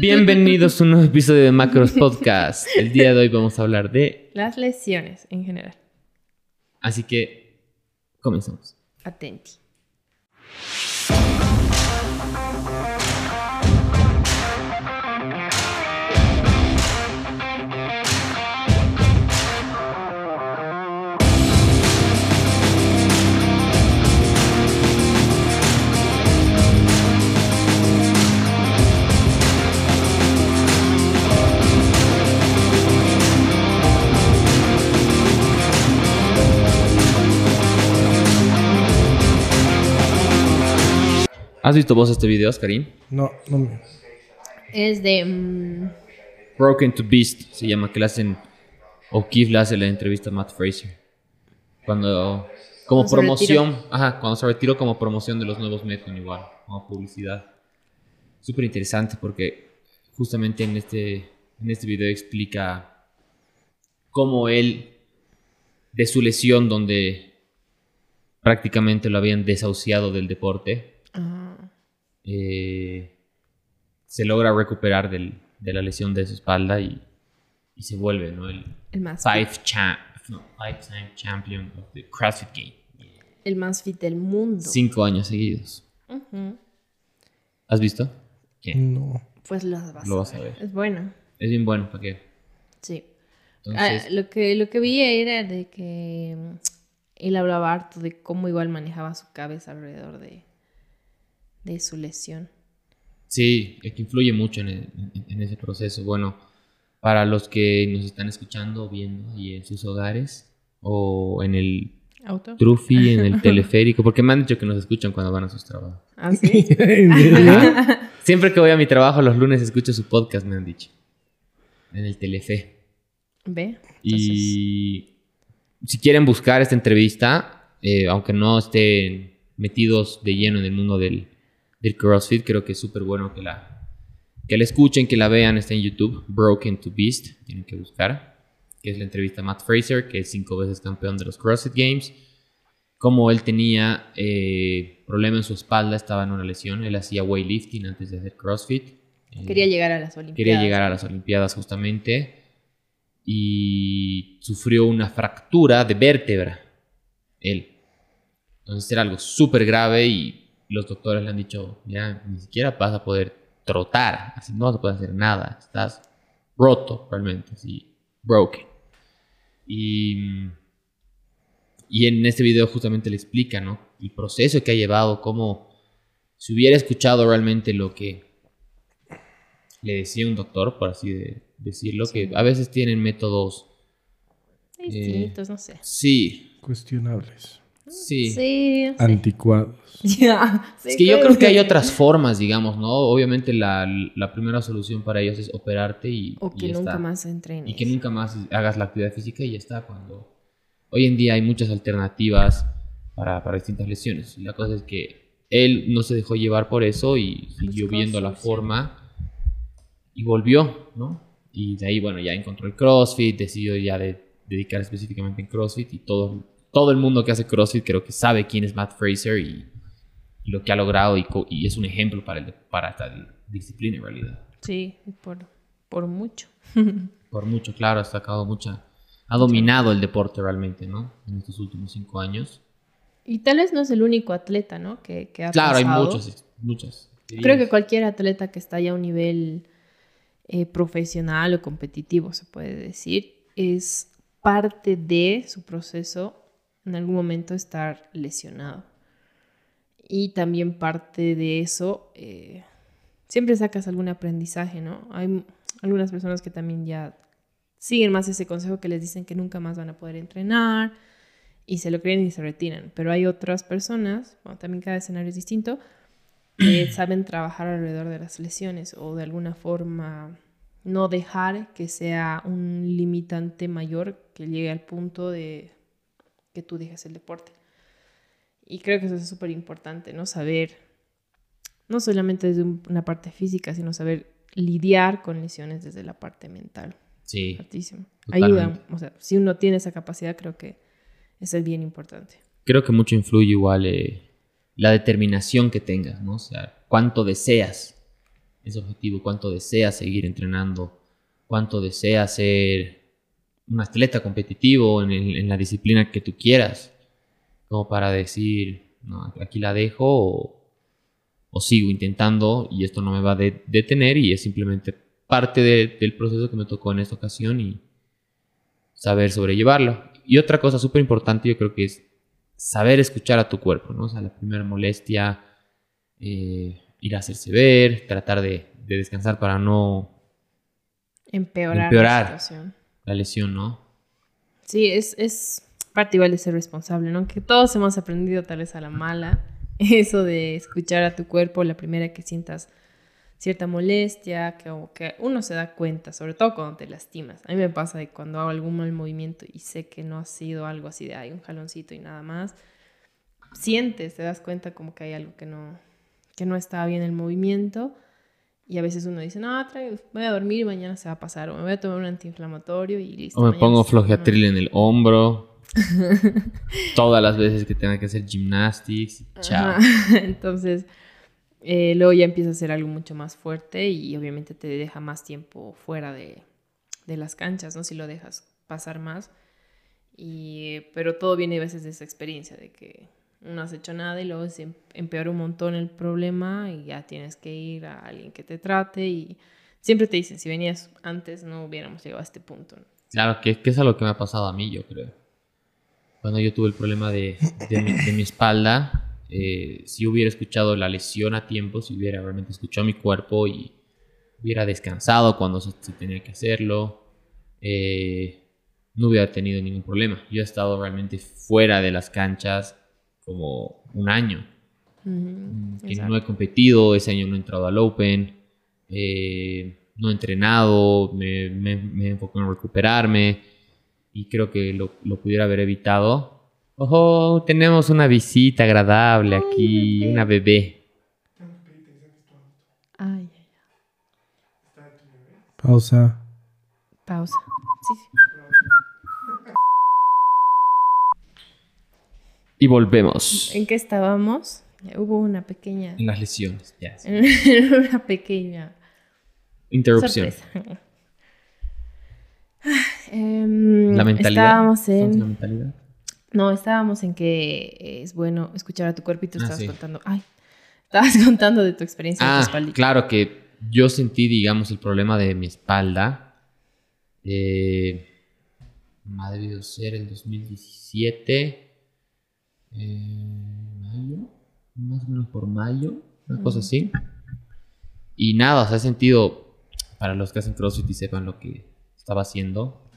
Bienvenidos a un nuevo episodio de Macros Podcast. El día de hoy vamos a hablar de... Las lesiones en general. Así que comenzamos. Atenti. ¿Has visto vos este video, Karim? No, no me... Es de... mm, Broken to Beast se llama, que le hacen... O Keith le hace la entrevista a Matt Fraser. Cuando... Como Cuando promoción. Ajá, cuando se retiró como promoción de los nuevos Metron igual. Como publicidad. Súper interesante porque justamente en este, en este video explica cómo él, de su lesión donde prácticamente lo habían desahuciado del deporte, eh, se logra recuperar del- de la lesión de su espalda y, y se vuelve ¿no? el el más five cha- no, five-time champion of the CrossFit Game. el más fit del mundo. Cinco años seguidos. ¿Has visto? ¿Qué? No. Pues lo vas, Lo vas a ver. Es bueno. Es bien bueno, ¿para qué? Sí. Entonces, Ah, lo, que, lo que vi era de que mm, él hablaba harto de cómo igual manejaba su cabeza alrededor de, de su lesión. sí, que influye mucho en, el- en- en ese proceso. Bueno, para los que nos están escuchando o viendo ahí en sus hogares o en el ¿Auto? Trufi, en el teleférico, porque me han dicho que nos escuchan cuando van a sus trabajos. ¿Ah, sí? Siempre que voy a mi trabajo los lunes escucho su podcast, me han dicho. En el Telefe. ¿Ve? Y si quieren buscar esta entrevista, eh, aunque no estén metidos de lleno en el mundo del, CrossFit, creo que es súper bueno que la, que la escuchen, que la vean. Está en YouTube, Broken to Beast, tienen que buscar. Que es la entrevista a Matt Fraser, que es cinco veces campeón de los CrossFit Games. Como él tenía eh, problema en su espalda, estaba en una lesión. Él hacía weightlifting antes de hacer CrossFit. Eh, Quería llegar a las Olimpiadas. Quería llegar a las Olimpiadas justamente y sufrió una fractura de vértebra. Él. Entonces era algo súper grave y los doctores le han dicho, ya ni siquiera vas a poder trotar, así no vas a poder hacer nada, estás roto realmente, así, broken. Y, y en este video justamente le explica, ¿no? El proceso que ha llevado, cómo si hubiera escuchado realmente lo que le decía un doctor, por así de- decirlo, que a veces tienen métodos, Distintos, no sé. sí, Cuestionables. Sí. Anticuados. Ya, Es que yo creo que hay otras formas, digamos, ¿no? Obviamente la, la primera solución para ellos es operarte y, O que nunca está. más entrenes. Y que nunca más hagas la actividad física y ya está. Cuando hoy en día hay muchas alternativas para, para distintas lesiones. Y la cosa es que él no se dejó llevar por eso y siguió Buscó viendo la forma y volvió, ¿no? Y de ahí, bueno, ya encontró el CrossFit, decidió ya de, dedicar específicamente en CrossFit y todo, todo el mundo que hace CrossFit creo que sabe quién es Matt Fraser y, y lo que ha logrado y, y es un ejemplo para, el- para esta disciplina en realidad. Sí, por, por mucho. Por mucho, claro, ha sacado mucha. Ha dominado el deporte realmente, ¿no? En estos últimos cinco años. Y tal vez no es el único atleta, ¿no? Que, que ha Claro, hay muchos, muchas. Creo que cualquier atleta que está ya a un nivel eh, profesional o competitivo, se puede decir, es parte de su proceso en algún momento estar lesionado. Y también parte de eso, eh, siempre sacas algún aprendizaje, ¿no? Hay algunas personas que también ya siguen más ese consejo que les dicen que nunca más van a poder entrenar y se lo creen y se retiran. Pero hay otras personas, bueno, también cada escenario es distinto, que saben trabajar alrededor de las lesiones o de alguna forma no dejar que sea un limitante mayor que llegue al punto de que tú dejes el deporte. Y creo que eso es súper importante, ¿no? Saber, no solamente desde un- una parte física, sino saber lidiar con lesiones desde la parte mental. Sí, Altísimo. Totalmente. Ayuda, o sea, si uno tiene esa capacidad, creo que eso es bien importante. creo que mucho influye igual eh, la determinación que tengas, ¿no? O sea, cuánto deseas ese objetivo, cuánto deseas seguir entrenando, cuánto deseas ser un atleta competitivo en, el- en la disciplina que tú quieras, como para decir, no, aquí la dejo o, o sigo intentando y esto no me va a de- detener y es simplemente parte de- del proceso que me tocó en esta ocasión y saber sobrellevarlo. Y otra cosa súper importante yo creo que es saber escuchar a tu cuerpo, ¿no? O sea, la primera molestia, eh, ir a hacerse ver, tratar de, de descansar para no Empeorar, Empeorar. la situación. La lesión, ¿no? Sí, es, es parte igual de ser responsable, ¿no? Que todos hemos aprendido tal vez a la mala eso de escuchar a tu cuerpo la primera que sientas cierta molestia, que, que uno se da cuenta, sobre todo cuando te lastimas. A mí me pasa de cuando hago algún mal movimiento y sé que no ha sido algo así de, hay un jaloncito y nada más, sientes, te das cuenta como que hay algo que no, que no está bien el movimiento. Y a veces uno dice, no, trae- voy a dormir y mañana se va a pasar. O me voy a tomar un antiinflamatorio y listo. O me pongo flojatril en el hombro. Todas las veces que tenga que hacer gymnastics. Chao. Entonces, eh, luego ya empieza a ser algo mucho más fuerte y obviamente te deja más tiempo fuera de, de las canchas, ¿no? Si lo dejas pasar más. Y, pero todo viene a veces de esa experiencia, de que no has hecho nada y luego se em- empeora un montón el problema y ya tienes que ir a alguien que te trate y siempre te dicen, si venías antes no hubiéramos llegado a este punto. Claro, que, que es algo que me ha pasado a mí, yo creo. Cuando yo tuve el problema de, de mi espalda, eh, si hubiera escuchado la lesión a tiempo, si hubiera realmente escuchado mi cuerpo y hubiera descansado cuando se, se tenía que hacerlo, eh, no hubiera tenido ningún problema. Yo he estado realmente fuera de las canchas como un año. Ujú, que exacto. no he competido, ese año no he entrado al Open, eh, no he entrenado, me, me, me enfoco en recuperarme y creo que lo, lo pudiera haber evitado. Ojo, tenemos una visita agradable aquí, bebé. una bebé. Ay, ay, Pausa. pausa. Sí, sí. Y volvemos. ¿En qué estábamos? Hubo una pequeña. En las lesiones, ya. sí. una pequeña Interrupción. sorpresa. Ah, em, La mentalidad. Estábamos ¿Estamos en la en. mentalidad? No, estábamos en que es bueno escuchar a tu cuerpo y tú Ah, estabas sí. contando. Ay, estabas contando de tu experiencia en tu Ah, espaldita. claro que yo sentí, digamos, el problema de mi espalda. Eh, ha debido ser el 2017. Eh, mayo, más o menos por mayo, una cosa así. Y nada, o sea, he sentido, para los que hacen CrossFit y sepan lo que estaba haciendo,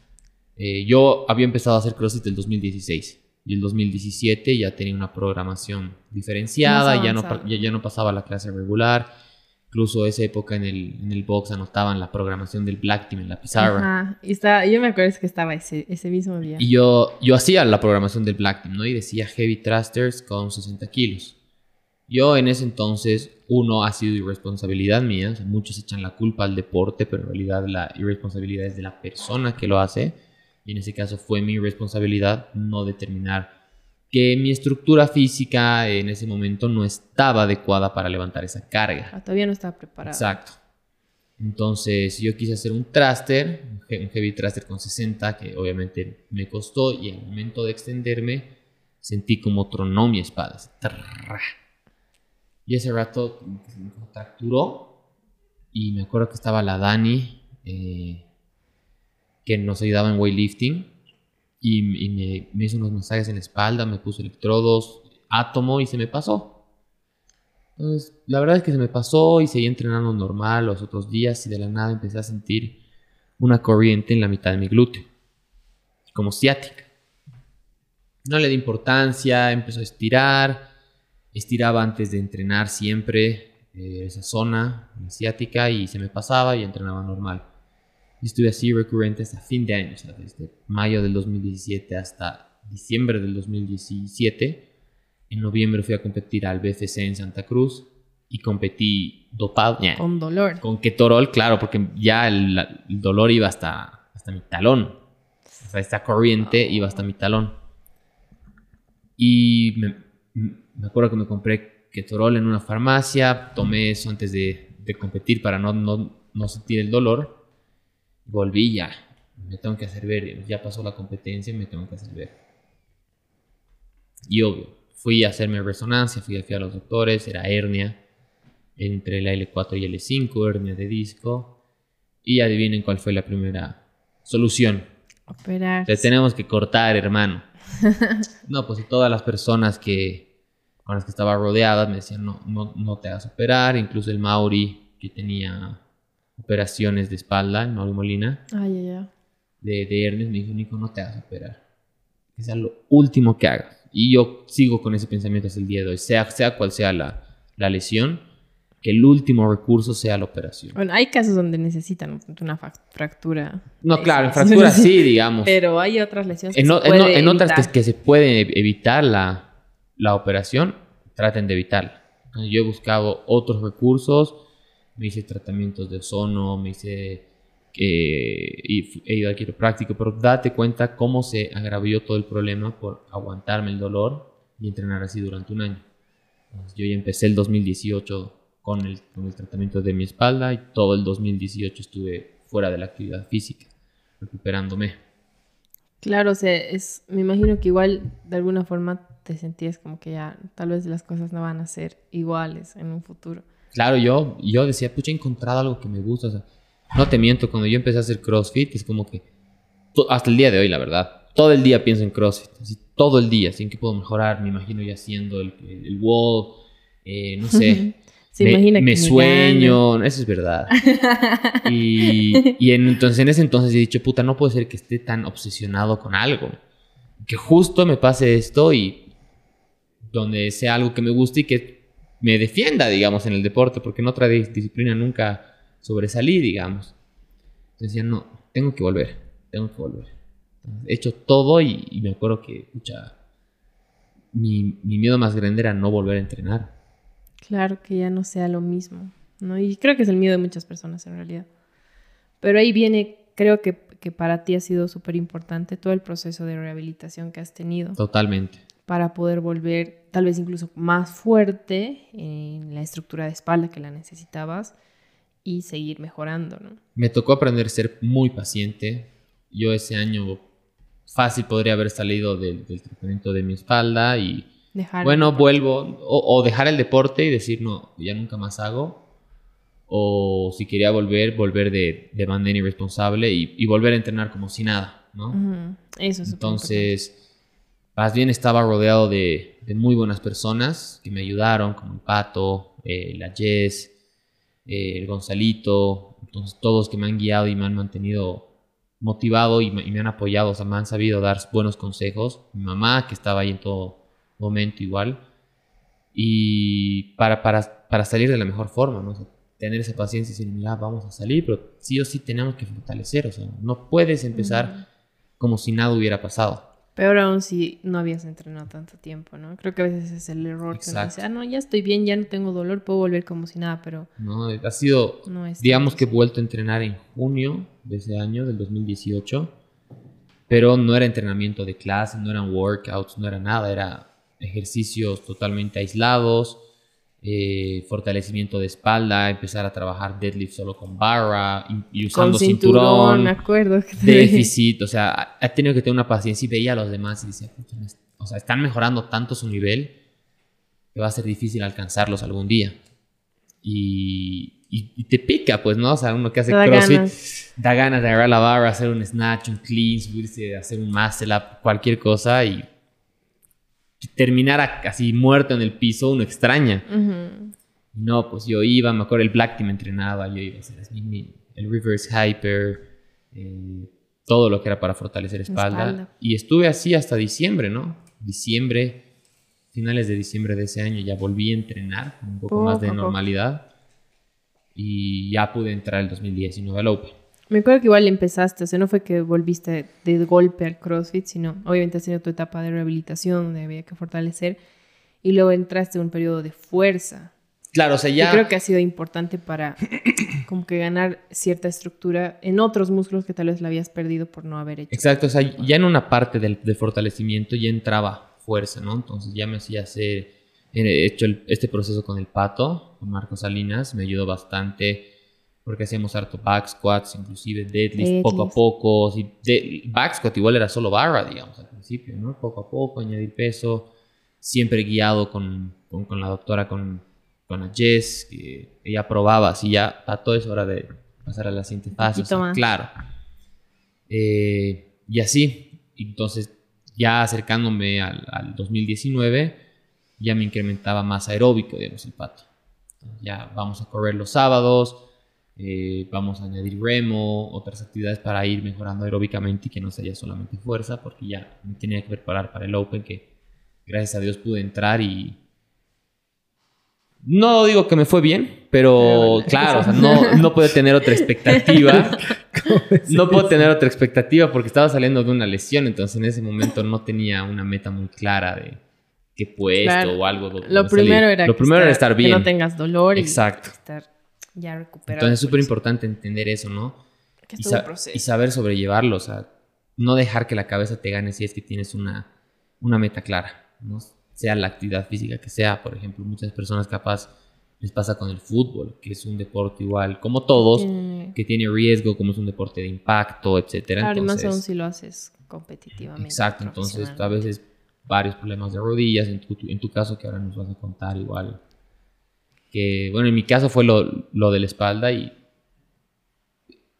eh, yo había empezado a hacer CrossFit el 2016 y el 2017 ya tenía una programación diferenciada, ya no, ya, ya no pasaba la clase regular. Incluso esa época en el, en el box anotaban la programación del Black Team en la pizarra. Ajá. Y está, yo me acuerdo que estaba ese, ese mismo día. Y yo, yo hacía la programación del Black Team, ¿no? Y decía heavy thrusters con 60 kilos. Yo en ese entonces, uno, ha sido irresponsabilidad mía. o sea, muchos echan la culpa al deporte, pero en realidad la irresponsabilidad es de la persona que lo hace. Y en ese caso fue mi responsabilidad no determinar que mi estructura física en ese momento no estaba adecuada para levantar esa carga. Ah, todavía no estaba preparado. Exacto. Entonces yo quise hacer un thruster, un he- un heavy thruster con 60, que obviamente me costó y al momento de extenderme sentí como tronó mi espalda. Y ese rato contracturó y me acuerdo que estaba la Dani, eh, que nos ayudaba en weightlifting y, y me, hizo unos masajes en la espalda, me puso electrodos, átomo y se me pasó. Entonces, la verdad es que se me pasó y seguí entrenando normal los otros días y de la nada empecé a sentir una corriente en la mitad de mi glúteo, como ciática. No le di importancia, empezó a estirar, estiraba antes de entrenar siempre eh, esa zona ciática y se me pasaba y entrenaba normal. Y estuve así recurrente hasta fin de año, sea, desde mayo del 2017 hasta diciembre del 2017. En noviembre fui a competir al BFC en Santa Cruz y competí dopado, ña, Con dolor. con ketorol, claro, porque ya el, el dolor iba hasta, hasta mi talón. O sea, esta corriente iba hasta mi talón. Y me, me acuerdo que me compré ketorol en una farmacia, tomé eso antes de, de competir para no, no, no sentir el dolor. Volví ya, me tengo que hacer ver, ya pasó la competencia, me tengo que hacer ver. Y obvio, fui a hacerme resonancia, fui, fui a los doctores, era hernia entre la L4 y L5, hernia de disco. Y adivinen cuál fue la primera solución. Operar. Te tenemos que cortar, hermano. no, pues todas las personas que con las que estaba rodeada me decían, no, no, no te hagas operar. Incluso el Mauri, que tenía operaciones de espalda, el Mauri Molina, Ay, ay, ay. de, de hernias, me dijo, Nico, no te hagas operar. Que sea lo último que hagas. Y yo sigo con ese pensamiento hasta el día de hoy, sea, sea cual sea la, la lesión, que el último recurso sea la operación. Bueno, hay casos donde necesitan una fractura. No, claro, en fracturas sí, digamos. Pero hay otras lesiones que En, se en en otras que, se puede evitar la, la operación, traten de evitarla. Yo he buscado otros recursos, me hice tratamientos de ozono, me hice... eh, y he ido al quiropráctico, pero date cuenta cómo se agravó todo el problema por aguantarme el dolor y entrenar así durante un año. Yo ya empecé el 2018 con el, con el tratamiento de mi espalda y todo el 2018 estuve fuera de la actividad física, recuperándome. Claro, o sea, es, me imagino que igual de alguna forma te sentías como que ya tal vez las cosas no van a ser iguales en un futuro. Claro, yo, yo decía, pucha, he encontrado algo que me gusta. o sea, no te miento, cuando yo empecé a hacer CrossFit, es como que, hasta el día de hoy, la verdad, todo el día pienso en CrossFit, así, todo el día, así en qué puedo mejorar, me imagino ya haciendo el, el, el wall, eh, no sé, Se me, imagina que me me sueño, eso es verdad. Y, y en- entonces, en ese entonces he dicho, puta, no puede ser que esté tan obsesionado con algo. Que justo me pase esto y donde sea algo que me guste y que me defienda, digamos, en el deporte, porque en otra dis- disciplina nunca sobresalí, digamos. Entonces decía, no, tengo que volver, tengo que volver. Entonces, he hecho todo y, y me acuerdo que, pucha, mi, mi miedo más grande era no volver a entrenar. Claro, que ya no sea lo mismo, ¿no? Y creo que es el miedo de muchas personas en realidad. Pero ahí viene, creo que, que para ti ha sido súper importante todo el proceso de rehabilitación que has tenido Totalmente. Para poder volver tal vez incluso más fuerte en la estructura de espalda que la necesitabas y seguir mejorando, ¿no? Me tocó aprender a ser muy paciente. Yo ese año fácil podría haber salido del, del tratamiento de mi espalda y Dejar bueno, vuelvo o, o dejar el deporte y decir no, ya nunca más hago. O si quería volver, volver de, de manera irresponsable y, y volver a entrenar como si nada, ¿no? Eso es Entonces, más bien estaba rodeado de, de muy buenas personas que me ayudaron, como el Pato, eh, la Jess, eh, el Gonzalito, entonces todos que me han guiado y me han mantenido motivado y me, y me han apoyado, o sea, me han sabido dar buenos consejos. Mi mamá, que estaba ahí en todo momento igual. Y para, para, para salir de la mejor forma, ¿no? O sea, tener esa paciencia y decir, mira, vamos a salir, pero sí o sí tenemos que fortalecer, o sea, no puedes empezar como si nada hubiera pasado. Peor aún si no habías entrenado tanto tiempo, ¿no? Creo que a veces es el error que uno Exacto. dice, ah, no, ya estoy bien, ya no tengo dolor, puedo volver como si nada, pero ¿no? Ha sido, no digamos que he vuelto a entrenar en junio de ese año, del 2018, pero no era entrenamiento de clase, no eran workouts, no era nada, era ejercicios totalmente aislados, eh, fortalecimiento de espalda, empezar a trabajar deadlift solo con barra y, y usando Con cinturón, cinturón, me acuerdo. que déficit, o sea, ha- tenido que tener una paciencia y veía a los demás y decía, "Pucha, me est- o sea, están mejorando tanto su nivel que va a ser difícil alcanzarlos algún día. Y, y- y te pica, pues, ¿no? O sea, uno que hace da CrossFit ganas. da ganas de agarrar la barra, hacer un snatch, un clean, subirse, hacer un muscle up, cualquier cosa y terminar así muerto en el piso, uno extraña. Ujú. No, pues yo iba, me acuerdo, el Black Team entrenaba, yo iba a hacer el Reverse Hyper, eh, todo lo que era para fortalecer espalda. Espalda. Y estuve así hasta diciembre, ¿no? Diciembre, finales de diciembre de ese año ya volví a entrenar con un poco más de poco. normalidad. Y ya pude entrar el 2019 al Open. Me acuerdo que igual empezaste, o sea, no fue que volviste de golpe al CrossFit, sino obviamente has tenido tu etapa de rehabilitación donde había que fortalecer y luego entraste en un periodo de fuerza. Claro, o sea, Yo ya... creo que ha sido importante para como que ganar cierta estructura en otros músculos que tal vez la habías perdido por no haber hecho. Exacto, o sea, ya en una parte del, de fortalecimiento ya entraba fuerza, ¿no? Entonces ya me hacía hacer he hecho el- este proceso con el pato, con Marcos Salinas, me ayudó bastante porque hacíamos harto back squats, inclusive deadlift, poco a poco. Si de- back squat igual era solo barra, digamos, al principio, ¿no? Poco a poco, añadir peso, siempre guiado con, con, con la doctora, con, con la Jess, que ella probaba, así ya, Pato, es hora de pasar a la siguiente fase. o sea, claro. Eh, y así, entonces ya acercándome al, al 2019, ya me incrementaba más aeróbico, digamos, el pato. Ya vamos a correr los sábados, eh, vamos a añadir remo, otras actividades para ir mejorando aeróbicamente y que no sea solamente fuerza, porque ya me tenía que preparar para el Open, que gracias a Dios pude entrar y... No digo que me fue bien, pero claro, o sea, no, no puedo tener otra expectativa. No puedo tener otra expectativa porque estaba saliendo de una lesión, entonces en ese momento no tenía una meta muy clara de qué puesto Claro. o algo. Lo salir. primero era, Lo que primero era estar bien. Que no tengas dolor y Exacto. estar ya recuperado. Entonces es súper por eso. importante entender eso, ¿no? Que Y, es todo un sa- proceso. y saber sobrellevarlo, o sea, no dejar que la cabeza te gane si es que tienes una, una meta clara, ¿no? Sea la actividad física que sea, por ejemplo, muchas personas capaz les pasa con el fútbol, que es un deporte igual, como todos, Tiene- que tiene riesgo, como es un deporte de impacto, etcétera. Claro, y más Entonces- aún si lo haces competitivamente. Exacto, entonces a veces varios problemas de rodillas, en tu, en tu caso que ahora nos vas a contar igual. Que bueno, en mi caso fue lo, lo de la espalda y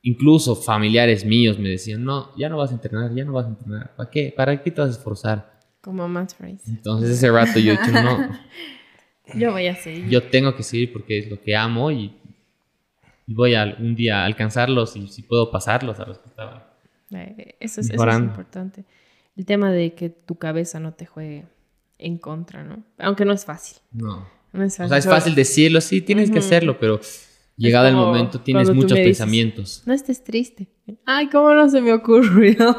incluso familiares míos me decían, no, ya no vas a entrenar, ya no vas a entrenar, ¿para qué? ¿Para qué te vas a esforzar? Como Matt Fraser. Entonces ese rato yo he dicho, no, Yo voy a seguir. yo tengo que seguir porque es lo que amo y, y voy a algún día alcanzarlos y si puedo pasarlos a los que estaban. Eh, Eso es, eso es importante. El tema de que tu cabeza no te juegue en contra, ¿no? Aunque no es fácil. No. No es fácil. O sea, es fácil decirlo, sí, tienes que hacerlo, pero llegado el momento tienes muchos dices- pensamientos. No estés triste. Ay, ¿cómo no se me ocurrió?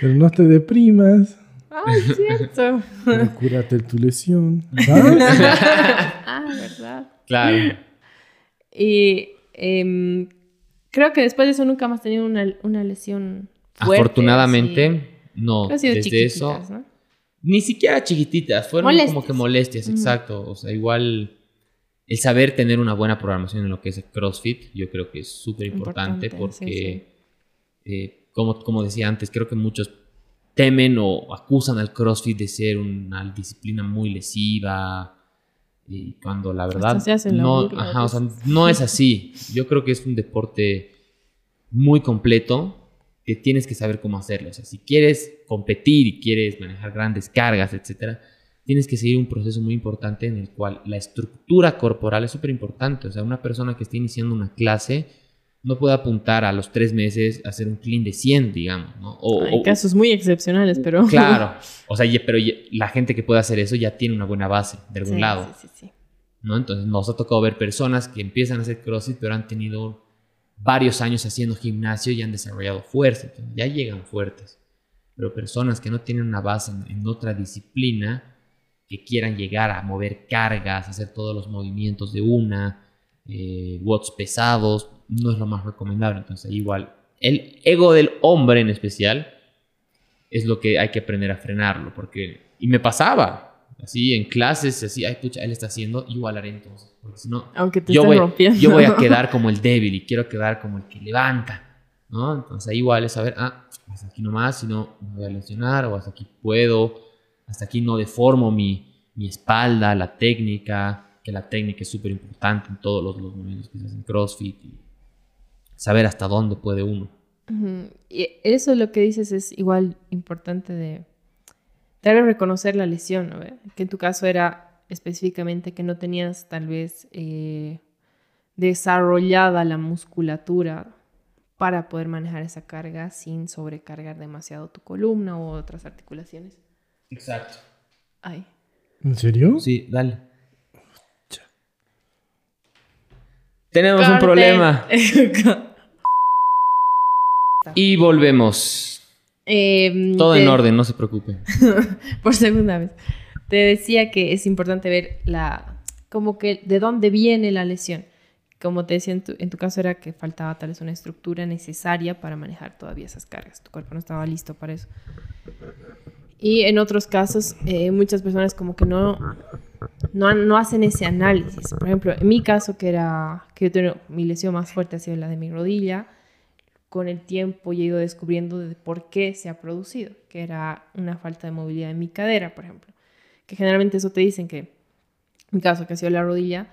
Pero no te deprimas. Ay, cierto. pero Cúrate tu lesión. ¿sabes? ah, verdad. Claro. Y em, creo que después de eso nunca más tenido una, una lesión fuerte. Afortunadamente, así. no. Desde eso, ¿no? Ni siquiera chiquititas, fueron Molestias. como que molestias, exacto. O sea, igual el saber tener una buena programación en lo que es el CrossFit, yo creo que es súper importante porque, eh, como, como decía antes, creo que muchos temen o acusan al CrossFit de ser una disciplina muy lesiva. Y cuando la verdad se no, ajá, o sea, pues. no es así. Yo creo que es un deporte muy completo que tienes que saber cómo hacerlo. O sea, si quieres competir y quieres manejar grandes cargas, etcétera, tienes que seguir un proceso muy importante en el cual la estructura corporal es súper importante. O sea, una persona que esté iniciando una clase no puede apuntar a los tres meses a hacer un clean de 100, digamos, ¿no? O, Hay o- casos muy excepcionales, pero... Claro. O sea, pero la gente que puede hacer eso ya tiene una buena base de algún Sí, lado. Sí, sí, sí. ¿no? Entonces nos ha tocado ver personas que empiezan a hacer CrossFit, pero han tenido varios años haciendo gimnasio y han desarrollado fuerza, entonces ya llegan fuertes. Pero personas que no tienen una base en, otra disciplina, que quieran llegar a mover cargas, hacer todos los movimientos de una, eh, watts pesados, no es lo más recomendable. Entonces igual, el ego del hombre en especial es lo que hay que aprender a frenarlo, porque... Y me pasaba, así en clases, así, ay, pucha, él está haciendo, igual haré entonces, porque si no, Aunque te yo voy, rompiendo. yo voy a quedar como el débil y quiero quedar como el que levanta, ¿no? Entonces ahí igual es saber, ah, hasta aquí nomás, si no me voy a lesionar, o hasta aquí puedo, hasta aquí no deformo mi, mi espalda, la técnica, que la técnica es súper importante en todos los, los movimientos que se hacen CrossFit, y saber hasta dónde puede uno. Y eso lo que dices es igual importante de tal vez reconocer la lesión, ¿no? Que en tu caso era específicamente que no tenías tal vez eh, desarrollada la musculatura para poder manejar esa carga sin sobrecargar demasiado tu columna u otras articulaciones. Exacto. Ay. ¿En serio? Sí, dale. Tenemos un problema. Y volvemos. Em, Todo en te- orden, no se preocupe. por segunda vez. Te decía que es importante ver la, como que de dónde viene la lesión. Como te decía, en tu, en tu caso era que faltaba tal vez una estructura necesaria para manejar todavía esas cargas. Tu cuerpo no estaba listo para eso. Y en otros casos, eh, muchas personas como que no, no, no hacen ese análisis. Por ejemplo, en mi caso, que era que yo tengo mi lesión más fuerte ha sido la de mi rodilla, con el tiempo he ido descubriendo de por qué se ha producido, que era una falta de movilidad en mi cadera, por ejemplo. Que generalmente eso te dicen que, en mi caso, que ha sido la rodilla,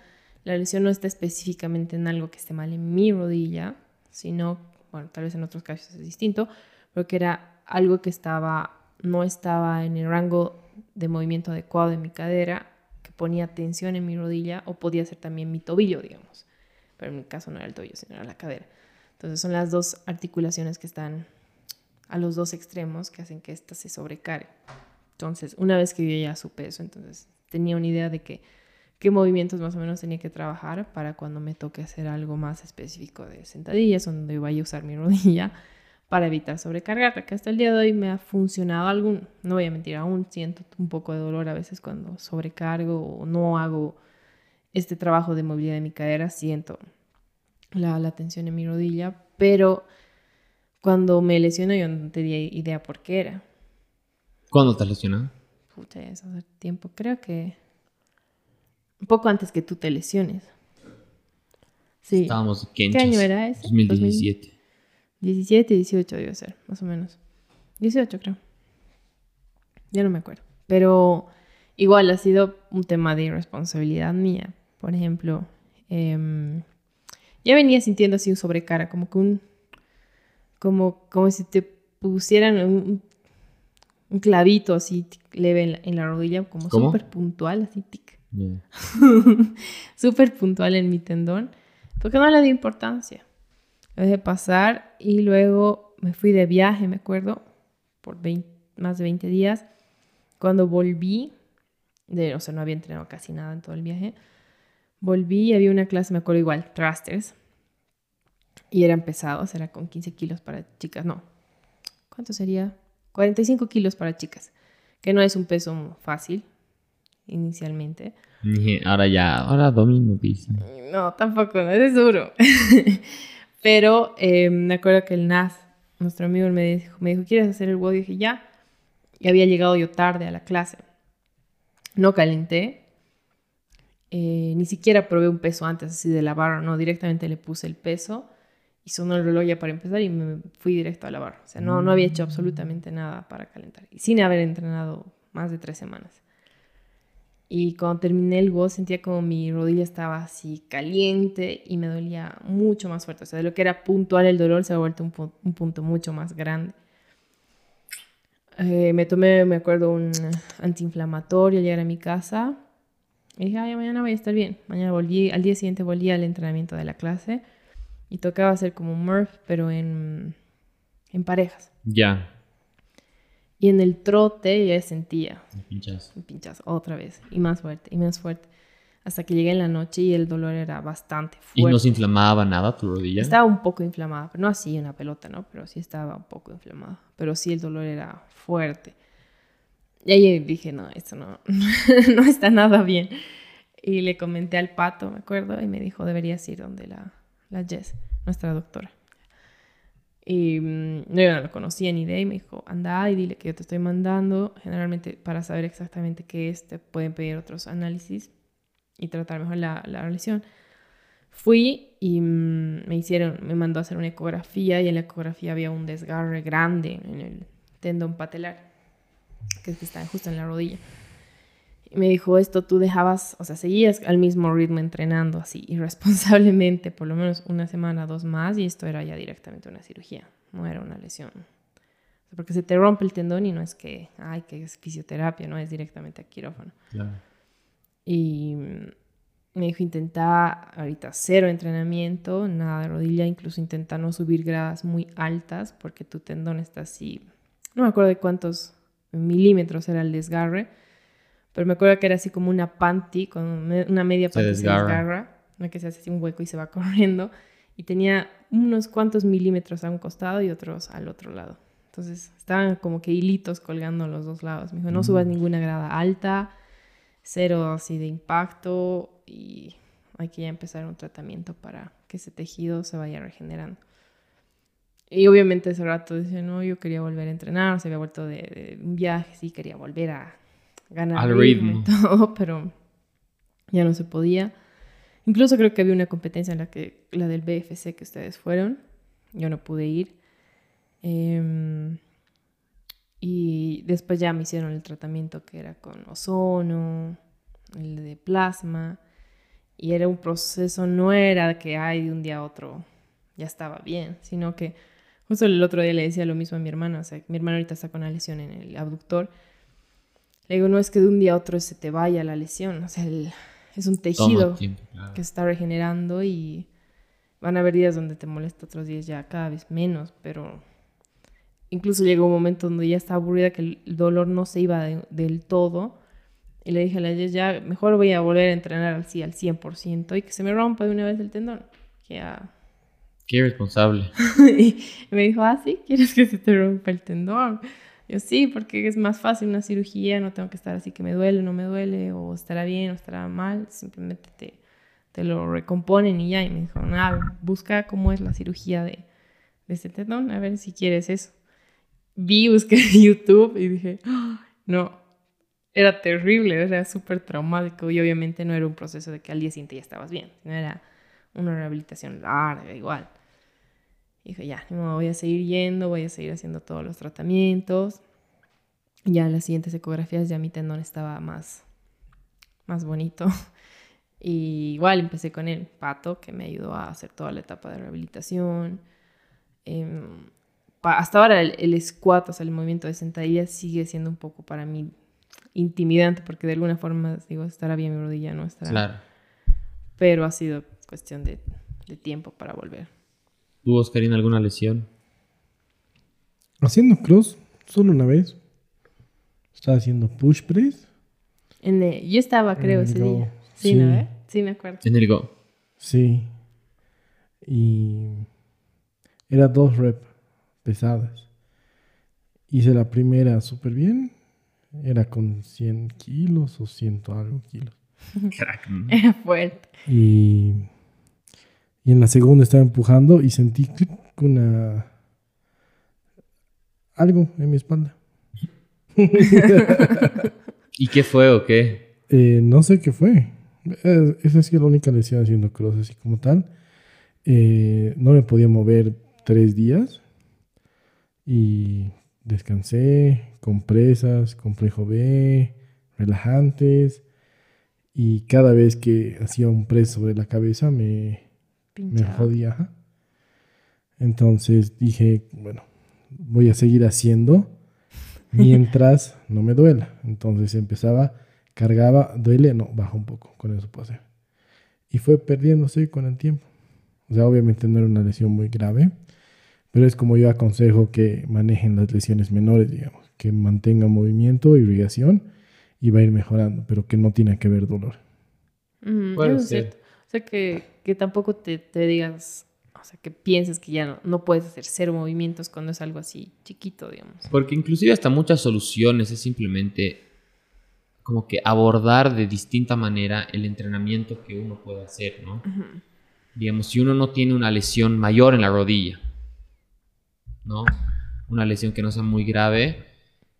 la lesión no está específicamente en algo que esté mal en mi rodilla, sino, bueno, tal vez en otros casos es distinto, pero que era algo que estaba, no estaba en el rango de movimiento adecuado de mi cadera, que ponía tensión en mi rodilla, o podía ser también mi tobillo, digamos. Pero en mi caso no era el tobillo, sino era la cadera. Entonces son las dos articulaciones que están a los dos extremos que hacen que ésta se sobrecargue. Entonces, una vez que yo ya supe eso, entonces tenía una idea de que qué movimientos más o menos tenía que trabajar para cuando me toque hacer algo más específico de sentadillas, donde vaya a usar mi rodilla para evitar sobrecargar, que hasta el día de hoy me ha funcionado algún, no voy a mentir, aún siento un poco de dolor a veces cuando sobrecargo o no hago este trabajo de movilidad de mi cadera, siento la, la tensión en mi rodilla, pero cuando me lesiono yo no tenía idea por qué era. ¿Cuándo te lesionado? Pucha, ya hace tiempo, creo que un poco antes que tú te lesiones. Sí. Estábamos ¿Qué año era ese? 2017. 17, 18 debe ser, más o menos. 18 creo. Ya no me acuerdo. Pero igual ha sido un tema de irresponsabilidad mía. Por ejemplo, eh, ya venía sintiendo así un sobrecara, como que un. Como, como si te pusieran un, un clavito así leve en la, en la rodilla, como súper puntual, así tic. Ya. súper puntual en mi tendón, porque no le di importancia. Lo dejé pasar y luego me fui de viaje, me acuerdo, por 20 más de 20 días. Cuando volví, de, o sea, no había entrenado casi nada en todo el viaje, volví y había una clase, me acuerdo igual, thrusters, y eran pesados, era con 15 kilos para chicas, no, ¿cuánto sería? 45 kilos para chicas, que no es un peso fácil inicialmente. Ahora ya, ahora domino, dice. No, tampoco, no es duro. Pero eh, me acuerdo que el Nas, nuestro amigo, me dijo, me dijo, ¿quieres hacer el WOD? Y dije, ya. Y había llegado yo tarde a la clase. No calenté. Eh, ni siquiera probé un peso antes así de la barra, no, directamente le puse el peso y sonó el reloj ya para empezar y me fui directo a la barra. O sea, no, no había hecho absolutamente nada para calentar. Y sin haber entrenado más de tres semanas. Y cuando terminé el WOD sentía como mi rodilla estaba así caliente y me dolía mucho más fuerte. O sea, de lo que era puntual el dolor se ha vuelto un, pu- un punto mucho más grande. Eh, me tomé, me acuerdo, un antiinflamatorio al llegar a mi casa. Y dije, ay, mañana voy a estar bien. Mañana volví, al día siguiente volví al entrenamiento de la clase y tocaba hacer como un Murph, pero en, en parejas. Ya. Y en el trote ya sentía Pinchas. un pinchazo otra vez y más fuerte y más fuerte hasta que llegué en la noche y el dolor era bastante ¿Y fuerte. no se inflamaba nada tu rodilla? Estaba un poco inflamada, pero no así una pelota, ¿no? Pero sí estaba un poco inflamada. Pero sí el dolor era fuerte. Y ahí dije, no, esto no, no está nada bien. Y le comenté al pato, me acuerdo, y me dijo, deberías ir donde la, la Jess, nuestra doctora. Y mm, no, yo no lo conocía ni idea y me dijo, anda y dile que yo te estoy mandando. Generalmente para saber exactamente qué es, te pueden pedir otros análisis y tratar mejor la, la lesión. Fui y mm, me hicieron, me mandó a hacer una ecografía y en la ecografía había un desgarre grande en el tendón patelar, que es que está justo en la rodilla. Y me dijo, esto tú dejabas, o sea, seguías al mismo ritmo entrenando así, irresponsablemente, por lo menos una semana, dos más, y esto era ya directamente una cirugía, no era una lesión. Porque se te rompe el tendón y no es que, ay, que es fisioterapia, no es directamente a quirófano. Claro. Y me dijo, intenta ahorita cero entrenamiento, nada de rodilla, incluso intenta no subir gradas muy altas porque tu tendón está así, no me acuerdo de cuántos milímetros era el desgarre, pero me acuerdo que era así como una panty, con una media Se panty desgarra. se desgarra, no que se hace así un hueco y se va corriendo, y tenía unos cuantos milímetros a un costado y otros al otro lado. Entonces estaban como que hilitos colgando a los dos lados. Me dijo, no subas ninguna grada alta, cero así de impacto y hay que ya empezar un tratamiento para que ese tejido se vaya regenerando. Y obviamente ese rato decía, no, yo quería volver a entrenar, se había vuelto de, de un viaje, sí, quería volver a ganar Al ritmo, ritmo. y todo, pero ya no se podía. Incluso creo que había una competencia en la que, la del BFC que ustedes fueron, yo no pude ir. Em, y después ya me hicieron el tratamiento que era con ozono, el de plasma. Y era un proceso, no era que ay, de un día a otro ya estaba bien, sino que justo el otro día le decía lo mismo a mi hermana, o sea, mi hermana ahorita está con una lesión en el abductor. Le digo, no es que de un día a otro se te vaya la lesión, o sea, el- es un tejido tiempo, claro. que se está regenerando y van a haber días donde te molesta, otros días ya cada vez menos, pero incluso llegó un momento donde ya estaba aburrida que el dolor no se iba de- del todo y le dije a la Jess, ya mejor voy a volver a entrenar al, ci- al 100% y que se me rompa de una vez el tendón. Que ya... Qué irresponsable. y me dijo, ah, sí, ¿quieres que se te rompa el tendón? Yo sí, porque es más fácil una cirugía, no tengo que estar así que me duele, no me duele, o estará bien o estará mal, simplemente te, te lo recomponen y ya. Y me dijo, nada, busca cómo es la cirugía de, de este tendón, a ver si quieres eso. Vi, busqué en YouTube y dije, "Ah, no, era terrible, era súper traumático y obviamente no era un proceso de que al día siguiente ya estabas bien, no era una rehabilitación larga igual. Y dije, ya, no, voy a seguir yendo, voy a seguir haciendo todos los tratamientos. Ya en las siguientes ecografías ya mi tendón estaba más, más bonito. Y igual empecé con el pato, que me ayudó a hacer toda la etapa de rehabilitación. Em, hasta ahora el, el squat, o sea, el movimiento de sentadilla sigue siendo un poco para mí intimidante, porque de alguna forma digo, estará bien mi rodilla, no estará. Claro. Pero ha sido cuestión de, de tiempo para volver. ¿Tú, Oscarina, alguna lesión? Haciendo cross, solo una vez. Estaba haciendo push press. En el- yo estaba, creo, En ese día. Sí, Sí. ¿no? eh? Sí, me acuerdo. En el Go. Sí. Y era dos rep pesadas. Hice la primera súper bien. Era con 100 kilos o 100 algo kilos. Crack, ¿no? Era fuerte. Y, y en la segunda estaba empujando y sentí clic, una algo en mi espalda. ¿Y qué fue o qué? Eh, no sé qué fue. Esa ha sido la única lesión haciendo cross así como tal. Eh, no me podía mover tres días y descansé, compresas, complejo B, relajantes y cada vez que hacía un press sobre la cabeza me, me jodía. ajá. Entonces dije, bueno, voy a seguir haciendo mientras no me duela. Entonces empezaba, cargaba, duele, no, baja un poco, con eso puedo hacer. Y fue perdiéndose con el tiempo. O sea, obviamente no era una lesión muy grave, pero es como yo aconsejo que manejen las lesiones menores, digamos, que mantengan movimiento, irrigación y va a ir mejorando, pero que no tiene que ver dolor. Es cierto. O sea, que, que tampoco te, te digas, o sea, que pienses que ya no, no puedes hacer cero movimientos cuando es algo así chiquito, digamos. Porque inclusive hasta muchas soluciones es simplemente como que abordar de distinta manera el entrenamiento que uno puede hacer, ¿no? Digamos, si uno no tiene una lesión mayor en la rodilla, ¿no? Una lesión que no sea muy grave,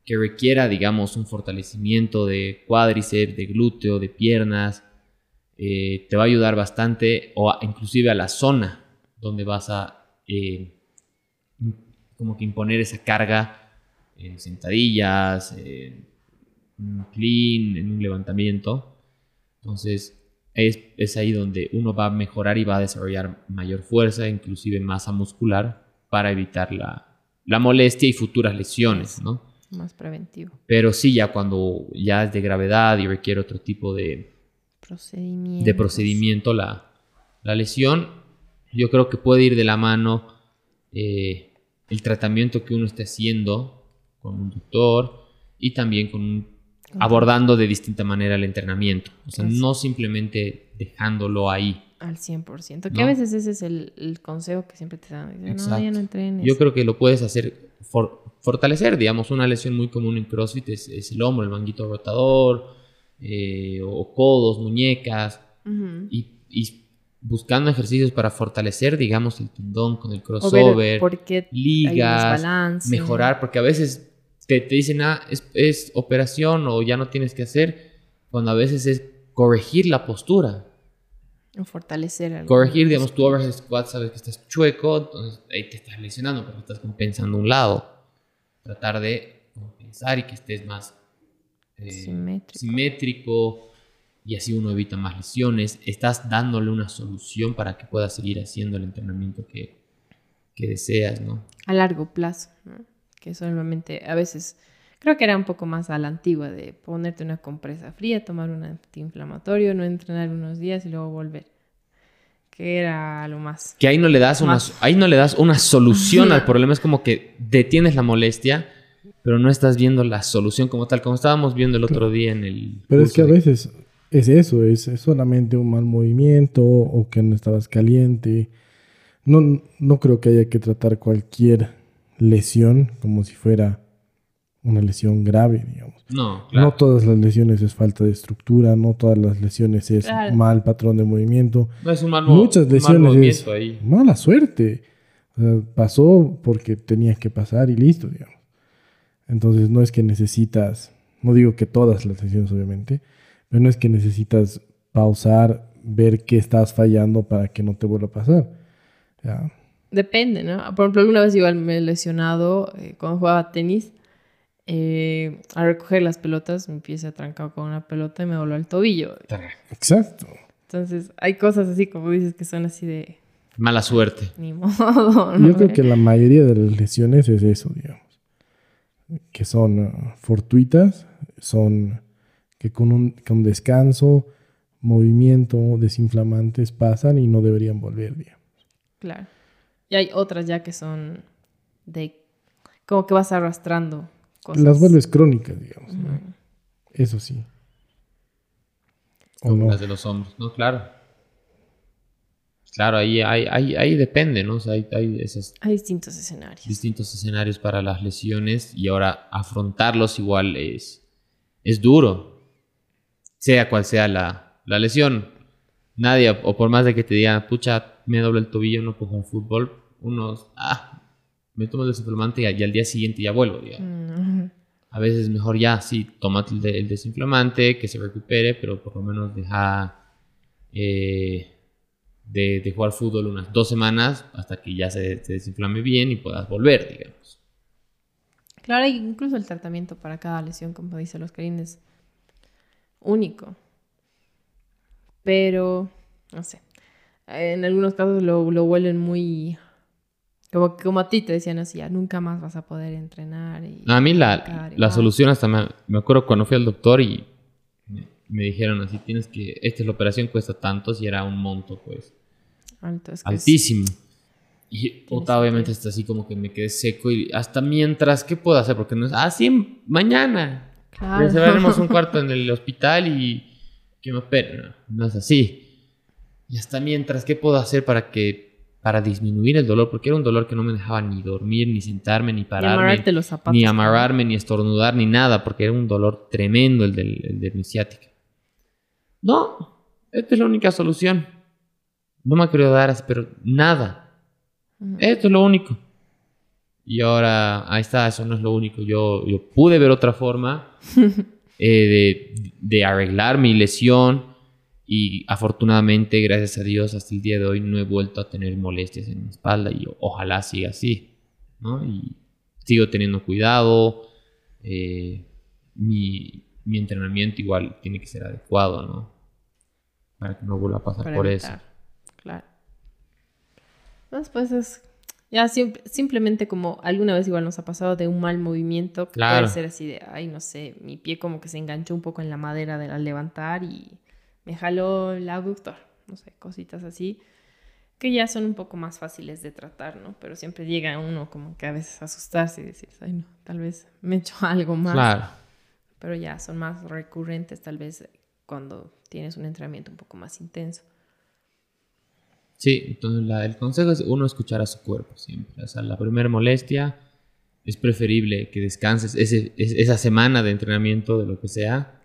que requiera, digamos, un fortalecimiento de cuádriceps, de glúteo, de piernas, eh, te va a ayudar bastante, o a- inclusive a la zona donde vas a eh, como que imponer esa carga en sentadillas, en un clean, en un levantamiento. Entonces es, es ahí donde uno va a mejorar y va a desarrollar mayor fuerza, inclusive masa muscular, para evitar la, la molestia y futuras lesiones, ¿no? Más preventivo. Pero sí, ya cuando ya es de gravedad y requiere otro tipo de, Procedimiento. de procedimiento la, la lesión, yo creo que puede ir de la mano eh, el tratamiento que uno esté haciendo con un doctor y también con un- abordando de distinta manera el entrenamiento. O sea, no simplemente dejándolo ahí. Al 100%. Que ¿No? a veces ese es el, el consejo que siempre te dan. Dicen, no, ya no entrenes. Yo creo que lo puedes hacer, for- fortalecer, digamos, una lesión muy común en CrossFit es, es el hombro, el manguito rotador, eh, o codos, muñecas, y, y buscando ejercicios para fortalecer, digamos, el tendón con el crossover, ligas, mejorar, porque a veces te, te dicen, ah, es, es operación o ya no tienes que hacer, cuando a veces es corregir la postura. O fortalecer algo. Corregir, digamos, tu overhead squat, sabes que estás chueco, entonces ahí te estás lesionando porque estás compensando un lado. Tratar de compensar y que estés más eh, Simétrico. simétrico y así uno evita más lesiones. Estás dándole una solución para que puedas seguir haciendo el entrenamiento que, que deseas, ¿no? A largo plazo, ¿no? Que solamente a veces creo que era un poco más a la antigua de ponerte una compresa fría, tomar un antiinflamatorio, no entrenar unos días y luego volver. Que era lo más. Que ahí no le das una, ahí no le das una solución al problema. Es como que detienes la molestia, pero no estás viendo la solución como tal, como estábamos viendo el otro día en el. Pero es que a de- veces es eso, es, es solamente un mal movimiento o que no estabas caliente. No, no creo que haya que tratar cualquier lesión como si fuera una lesión grave, digamos. No, claro. No todas las lesiones es falta de estructura, no todas las lesiones es Claro. mal patrón de movimiento. No es un mal, Muchas un mal lesiones es ahí. mala suerte. O sea, pasó porque tenía que pasar y listo, digamos. Entonces no es que necesitas, no digo que todas las lesiones obviamente, pero no es que necesitas pausar, ver qué estás fallando para que no te vuelva a pasar. Ya. Depende, ¿no? Por ejemplo, alguna vez igual me he lesionado eh, cuando jugaba tenis. eh, al recoger las pelotas, mi pie se atrancado con una pelota y me voló al tobillo. Exacto. Entonces, hay cosas así como dices que son así de Mala suerte. ni modo. ¿no? Yo creo que la mayoría de las lesiones es eso, digamos. Que son uh, fortuitas, son que con un, con descanso, movimiento, desinflamantes pasan y no deberían volver, digamos. Claro. Y hay otras ya que son de como que vas arrastrando cosas. Las vuelves crónicas, digamos. Eso sí. ¿O Como no? las de los hombros, ¿no? Claro. Claro, ahí, ahí, ahí, ahí depende, ¿no? O sea, hay, hay esos Hay distintos escenarios. distintos escenarios para las lesiones y ahora afrontarlos igual es, es duro. Sea cual sea la, la lesión. Nadie, o por más de que te digan, pucha, me doble el tobillo, no puedo jugar fútbol, unos, ah, me tomo el desinflamante y, al día siguiente ya vuelvo. Mm, A veces es mejor ya, sí, tómate el, de- el desinflamante, que se recupere, pero por lo menos deja eh, de, de jugar fútbol unas dos semanas hasta que ya se, se desinflame bien y puedas volver, digamos. Claro, y incluso el tratamiento para cada lesión, como dice los es único. Pero, no sé. En algunos casos lo, lo vuelven muy. Como, como a ti te decían así, ya nunca más vas a poder entrenar. Y No, a mí la, y la solución hasta me, me acuerdo cuando fui al doctor y me, me dijeron así, tienes que, esta es la operación, cuesta tanto, si era un monto pues Alto, es que es- altísimo. Y puta, obviamente está así como que me quedé seco y hasta mientras, ¿qué puedo hacer? Porque no es, ah, sí, mañana. Claro. Reservaremos un cuarto en el hospital y que me operen. No, no es así. Y hasta mientras, ¿qué puedo hacer para que para disminuir el dolor? Porque era un dolor que no me dejaba ni dormir, ni sentarme, ni pararme, amarrarte los zapatos. ni amarrarme, ni estornudar, ni nada, porque era un dolor tremendo el, del, el de mi ciática. No, esta es la única solución. No me así, pero nada. Ujú. Esto es lo único. Y ahora, ahí está, eso no es lo único. Yo, yo pude ver otra forma eh, de, de arreglar mi lesión y afortunadamente, gracias a Dios, hasta el día de hoy no he vuelto a tener molestias en mi espalda y ojalá siga así. ¿no? Y sigo teniendo cuidado. eh, mi, mi entrenamiento igual tiene que ser adecuado, ¿no? Para que no vuelva a pasar para por evitar. eso. Claro. Después es. Ya sim- simplemente como alguna vez igual nos ha pasado de un mal movimiento que Claro. puede ser así de, ay, no sé, mi pie como que se enganchó un poco en la madera de al levantar y me jaló el abductor, no sé, cositas así, que ya son un poco más fáciles de tratar, ¿no? Pero siempre llega uno como que a veces a asustarse y decir, ay, no, tal vez me he hecho algo más. Claro. Pero ya son más recurrentes tal vez cuando tienes un entrenamiento un poco más intenso. Sí, entonces la- el consejo es uno escuchar a su cuerpo siempre. O sea, la primera molestia es preferible que descanses ese- es- esa semana de entrenamiento, de lo que sea,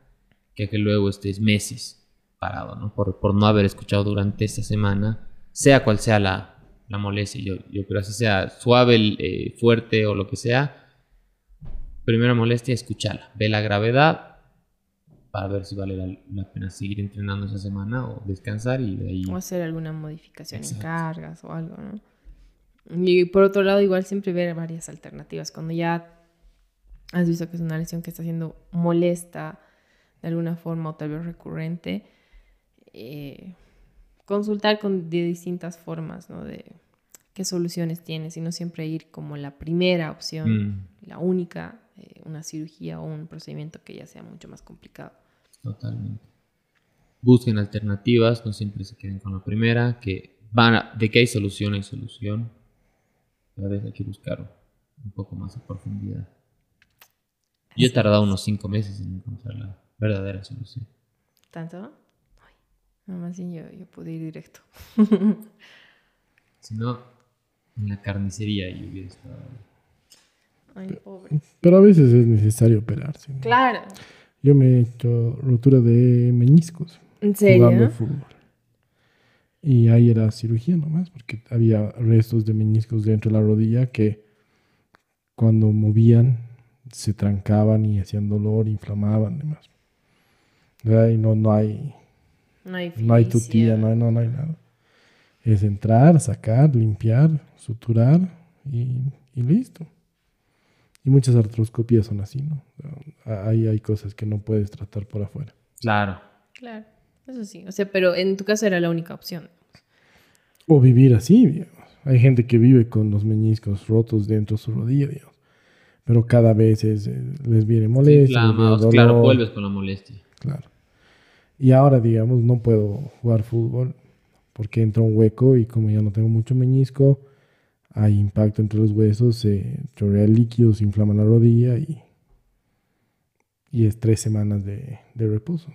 que que luego estés meses parado, ¿no? Por, por no haber escuchado durante esta semana, sea cual sea la, la molestia. Yo, yo creo así sea suave, eh, fuerte o lo que sea. Primera molestia, escúchala. Ve la gravedad para ver si vale la, la pena seguir entrenando esa semana o descansar y de ahí... O hacer alguna modificación en cargas o algo, ¿no? Y por otro lado, igual siempre ver varias alternativas. Cuando ya has visto que es una lesión que está siendo molesta de alguna forma o tal vez recurrente, eh, consultar con de distintas formas, ¿no? De qué soluciones tienes y no siempre ir como la primera opción, Mm, la única, eh, una cirugía o un procedimiento que ya sea mucho más complicado. Totalmente. Busquen alternativas, no siempre se queden con la primera, que van a- de que hay solución, hay solución. A veces hay que buscar un poco más a profundidad. Yo he tardado unos cinco meses en encontrar la verdadera solución. ¿Tanto? Ay, no, más bien yo, yo pude ir directo. Si no, en la carnicería yo hubiera estado. Ay, pobre. Pero a veces es necesario operarse. ¿no? Claro. Yo me he hecho rotura de meñiscos ¿En jugando fútbol. Y ahí era cirugía nomás, porque había restos de meñiscos dentro de la rodilla que cuando movían se trancaban y hacían dolor, inflamaban demás. ¿Verdad? Y no, no hay, No hay no hay tutía, no hay, no, no hay nada. Es entrar, sacar, limpiar, suturar y, y listo. Y muchas artroscopías son así, ¿no? Ahí hay cosas que no puedes tratar por afuera. Claro. Claro, eso sí. O sea, pero en tu caso era la única opción. O vivir así, digamos. Hay gente que vive con los meñiscos rotos dentro de su rodilla, digamos. Pero cada vez es, eh, les viene molestia. dolor, claro, vuelves con la molestia. Claro. Y ahora, digamos, no puedo jugar fútbol porque entra un hueco y como ya no tengo mucho meñisco, hay impacto entre los huesos, se chorrea el líquido, se inflama la rodilla y, y es tres semanas de, de reposo.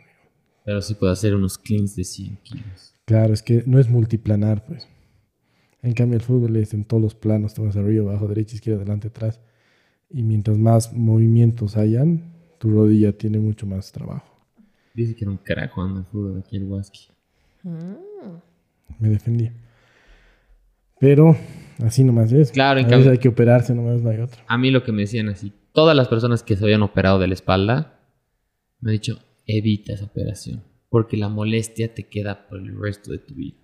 Pero sí puedo hacer unos cleans de 100 kilos. Claro, es que no es multiplanar, pues. En cambio, el fútbol es en todos los planos, tomas arriba, abajo, derecha, izquierda, adelante, atrás. Y mientras más movimientos hayan, tu rodilla tiene mucho más trabajo. Dice que era un carajo jugando al fútbol aquí el Waski. Mm. Me defendí. Pero así nomás es. Claro, en a veces cambio- hay que operarse nomás, no hay otra. A mí lo que me decían así, todas las personas que se habían operado de la espalda, me han dicho, evita esa operación, porque la molestia te queda por el resto de tu vida.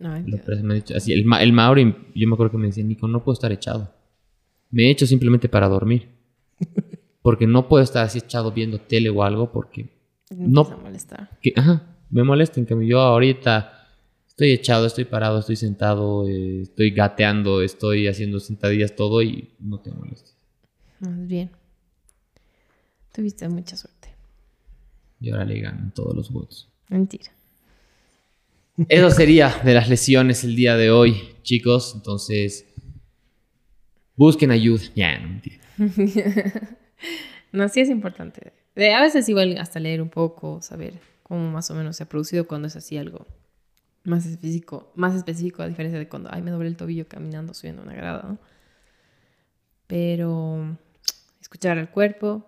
Operación me ha dicho, así, el, el Mauri, yo me acuerdo que me decía, Nico, no puedo estar echado. Me he hecho simplemente para dormir. Porque no puedo estar así echado viendo tele o algo, porque Me no- a molestar. que, ajá, me molesta. En cambio, yo ahorita estoy echado, estoy parado, estoy sentado, eh, estoy gateando, estoy haciendo sentadillas, todo y no te molesta. Más bien. Tuviste mucha suerte. Y ahora le ganan todos los votos. Mentira. Eso sería de las lesiones el día de hoy, chicos. Entonces, busquen ayuda. Ya, no mentira. No, sí es importante. A veces igual hasta leer un poco, saber cómo más o menos se ha producido cuando es así algo más específico, más específico a diferencia de cuando, ay, me doblé el tobillo caminando, subiendo una grada, ¿no? Pero escuchar al cuerpo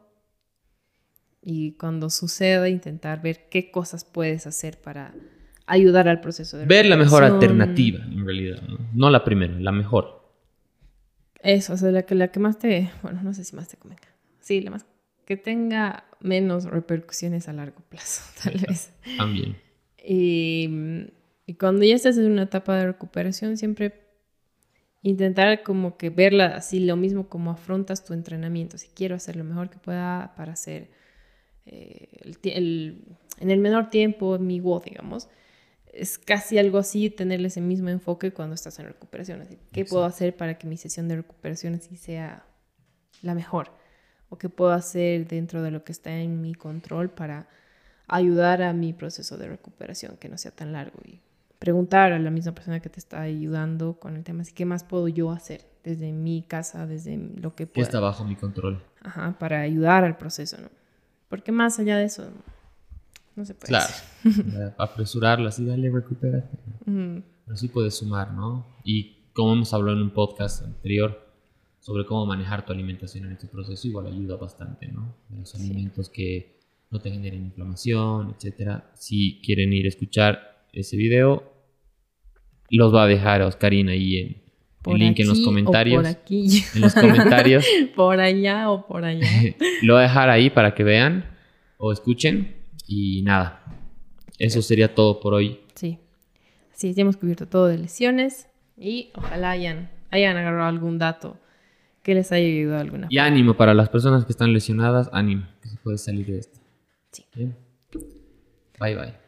y cuando suceda intentar ver qué cosas puedes hacer para ayudar al proceso de Ver la mejor alternativa, en realidad. ¿no? No la primera, la mejor. Eso, o sea, la que, la que más te, bueno, no sé si más te convenga. Sí, la más, que tenga menos repercusiones a largo plazo, tal vez. También. Y, y cuando ya estás en una etapa de recuperación, siempre intentar como que verla así, lo mismo como afrontas tu entrenamiento. Si quiero hacer lo mejor que pueda para hacer eh, el en el menor tiempo mi WOD, digamos. Es casi algo así tener ese mismo enfoque cuando estás en recuperación. Así, ¿Qué puedo hacer para que mi sesión de recuperación así sea la mejor? ¿O qué puedo hacer dentro de lo que está en mi control para ayudar a mi proceso de recuperación, que no sea tan largo? Y preguntar a la misma persona que te está ayudando con el tema, así, ¿qué más puedo yo hacer desde mi casa, desde lo que pueda? está bajo mi control. Ajá, para ayudar al proceso, ¿no? Porque más allá de eso, no se puede Claro. hacer. Apresurarlo así, dale, recupérate. Ujú. Pero sí puedes sumar, ¿no? Y como hemos hablado en un podcast anterior sobre cómo manejar tu alimentación en este proceso, igual ayuda bastante, ¿no? Los alimentos que no te generen inflamación, etcétera. Si quieren ir a escuchar ese video, los va a dejar Oscarina ahí en Por el link en los o comentarios. Por aquí. En los comentarios. por allá o por allá. Lo voy a dejar ahí para que vean o escuchen. Y nada, eso sería todo por hoy. Sí. Así es, ya hemos cubierto todo de lesiones y ojalá hayan, hayan agarrado algún dato que les haya ayudado alguna Y ánimo para las personas que están lesionadas, ánimo, que se puede salir de esto. Sí. Bien. Bye bye.